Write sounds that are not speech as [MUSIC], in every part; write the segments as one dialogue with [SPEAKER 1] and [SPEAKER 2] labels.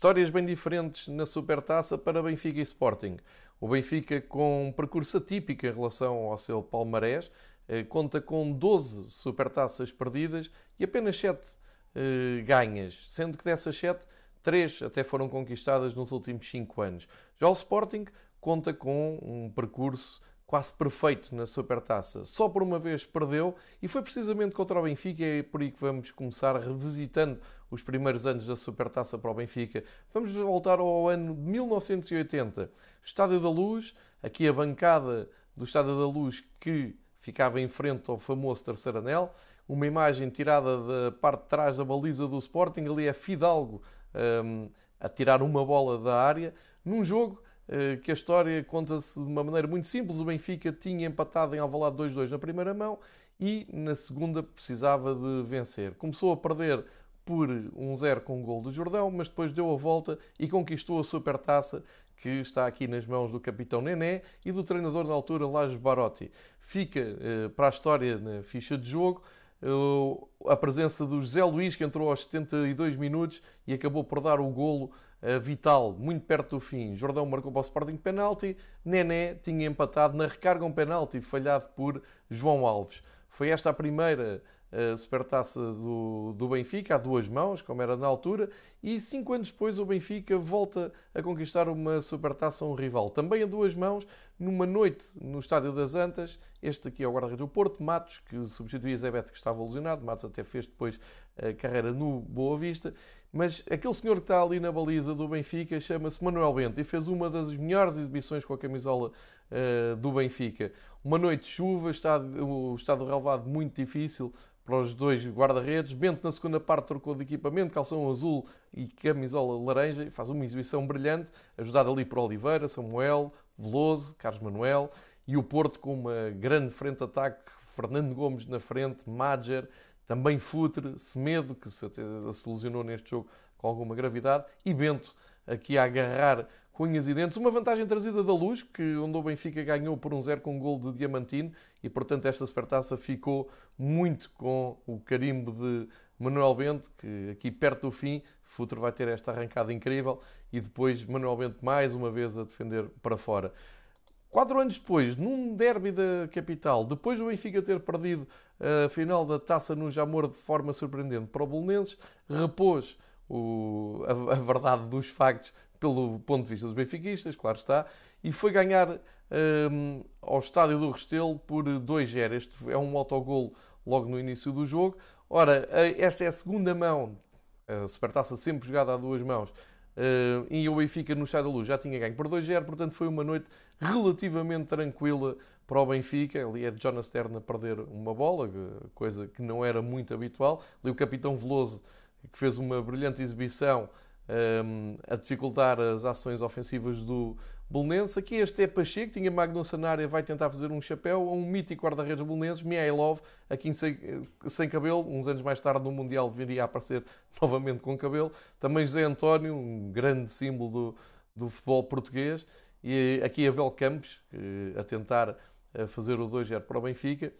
[SPEAKER 1] Histórias bem diferentes na Supertaça para Benfica e Sporting. O Benfica, com um percurso atípico em relação ao seu palmarés, eh, conta com 12 supertaças perdidas e apenas 7 eh, ganhas, sendo que dessas 7, 3 até foram conquistadas nos últimos 5 anos. Já o Sporting conta com um percurso quase perfeito na Supertaça. Só por uma vez perdeu e foi precisamente contra o Benfica e é por aí que vamos começar revisitando os primeiros anos da Supertaça para o Benfica. Vamos voltar ao ano de 1980. Estádio da Luz, aqui a bancada do Estádio da Luz que ficava em frente ao famoso terceiro anel. Uma imagem tirada da parte de trás da baliza do Sporting, ali é Fidalgo um, a tirar uma bola da área, num jogo que a história conta-se de uma maneira muito simples. O Benfica tinha empatado em Alvalade 2-2 na primeira mão e na segunda precisava de vencer. Começou a perder por 1-0 com o gol do Jordão, mas depois deu a volta e conquistou a supertaça que está aqui nas mãos do capitão Nené e do treinador da altura, Lajo Barotti. Fica eh, para a história na ficha de jogo a presença do José Luís, que entrou aos 72 minutos e acabou por dar o golo eh, vital, muito perto do fim. Jordão marcou para o Sporting penalti, Nené tinha empatado na recarga um penalti falhado por João Alves. Foi esta a primeira a supertaça do, do Benfica a duas mãos, como era na altura, e cinco anos depois o Benfica volta a conquistar uma supertaça a um rival, também a duas mãos, numa noite no Estádio das Antas. Este aqui é o guarda-redes do Porto, Matos, que substituía Zé Beto, que estava lesionado. Matos até fez depois carreira no Boa Vista. Mas aquele senhor que está ali na baliza do Benfica chama-se Manuel Bento e fez uma das melhores exibições com a camisola uh, do Benfica. Uma noite de chuva, o estado relevado muito difícil, para os dois guarda-redes. Bento, na segunda parte, trocou de equipamento, calção azul e camisola laranja, e faz uma exibição brilhante, ajudado ali por Oliveira, Samuel, Veloso, Carlos Manuel, e o Porto com uma grande frente ataque, Fernando Gomes na frente, Madger, também Futre, Semedo, que se, se lesionou neste jogo com alguma gravidade, e Bento aqui a agarrar com unhas e dentes. Uma vantagem trazida da Luz, que onde o Benfica ganhou por um zero com um gol de Diamantino e, portanto, esta supertaça ficou muito com o carimbo de Manuel Bento, que aqui perto do fim, Futre vai ter esta arrancada incrível e depois Manuel Bento mais uma vez a defender para fora. Quatro anos depois, num derby da capital, depois do Benfica ter perdido a final da taça no Jamor de forma surpreendente para o Bolonenses, repôs o, a, a, verdade dos factos pelo ponto de vista dos benfiquistas, claro está, e foi ganhar um, ao estádio do Restelo por 2-0. Este é um autogol logo no início do jogo. Ora, esta é a segunda mão, a Supertaça sempre jogada a duas mãos, uh, e o Benfica no Estádio da Luz já tinha ganho por 2-0, portanto foi uma noite relativamente tranquila para o Benfica. Ali é Jonas Stern a perder uma bola, coisa que não era muito habitual. Ali o capitão Veloso, que fez uma brilhante exibição, um, a dificultar as ações ofensivas do Bolonense. Aqui este é Pacheco, tinha Magnus na área, vai tentar fazer um chapéu um mítico guarda-redes do Bolonenses, Mihailov, aqui sem, sem cabelo, uns anos mais tarde no Mundial viria a aparecer [LAUGHS] novamente com cabelo. Também José António, um grande símbolo do, do futebol português. E aqui Abel Campos, a tentar fazer o 2-0 para o Benfica.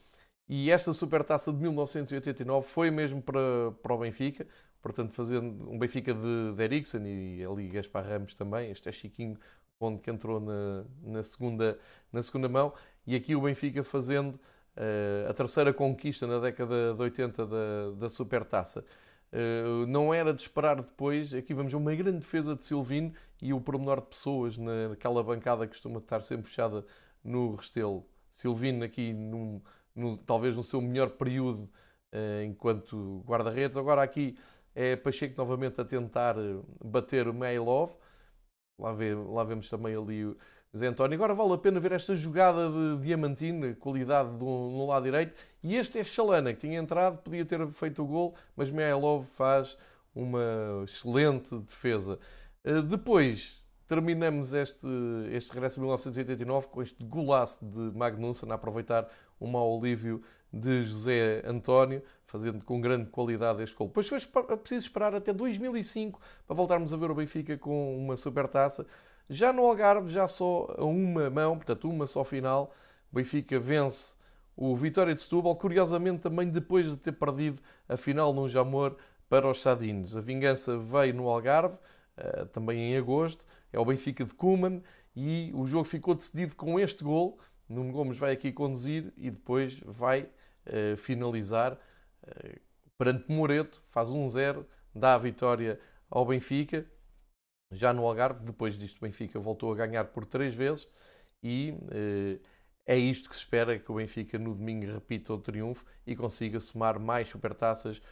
[SPEAKER 1] E esta supertaça de 1989 foi mesmo para, para o Benfica, portanto, fazendo um Benfica de, de Eriksen e ali Gaspar Ramos também. Este é Chiquinho, onde que entrou na, na, segunda, na segunda mão. E aqui o Benfica fazendo uh, a terceira conquista na década de 80 da, da Supertaça. Uh, não era de esperar depois. Aqui vamos uma grande defesa de Silvino e o pormenor de pessoas naquela bancada que costuma estar sempre fechada no Restelo. Silvino aqui, num, talvez no seu melhor período uh, enquanto guarda-redes. Agora aqui é Pacheco novamente a tentar bater o Mailov. Lá, vê, lá vemos também ali o Zé António. Agora vale a pena ver esta jogada de Diamantino, qualidade do, no lado direito. E este é Chalana, que tinha entrado, podia ter feito o gol, mas Mailov faz uma excelente defesa. Eh, depois terminamos este, este regresso de 1989 com este golaço de Magnussen a aproveitar o mau alívio de José António, fazendo com grande qualidade este gol. Depois foi preciso esperar até 2005 para voltarmos a ver o Benfica com uma supertaça. Já no Algarve, já só a uma mão, portanto uma só final, o Benfica vence o Vitória de Setúbal, curiosamente também depois de ter perdido a final no Jamor para os Sadinos. A vingança veio no Algarve, também em agosto. É o Benfica de Kuman e o jogo ficou decidido com este gol. Nuno Gomes vai aqui conduzir e depois vai finalizar perante Moreto, faz 1-0, dá a vitória ao Benfica. Já no Algarve, depois disto, o Benfica voltou a ganhar por três vezes e é isto que se espera que o Benfica no domingo repita o triunfo e consiga somar mais supertaças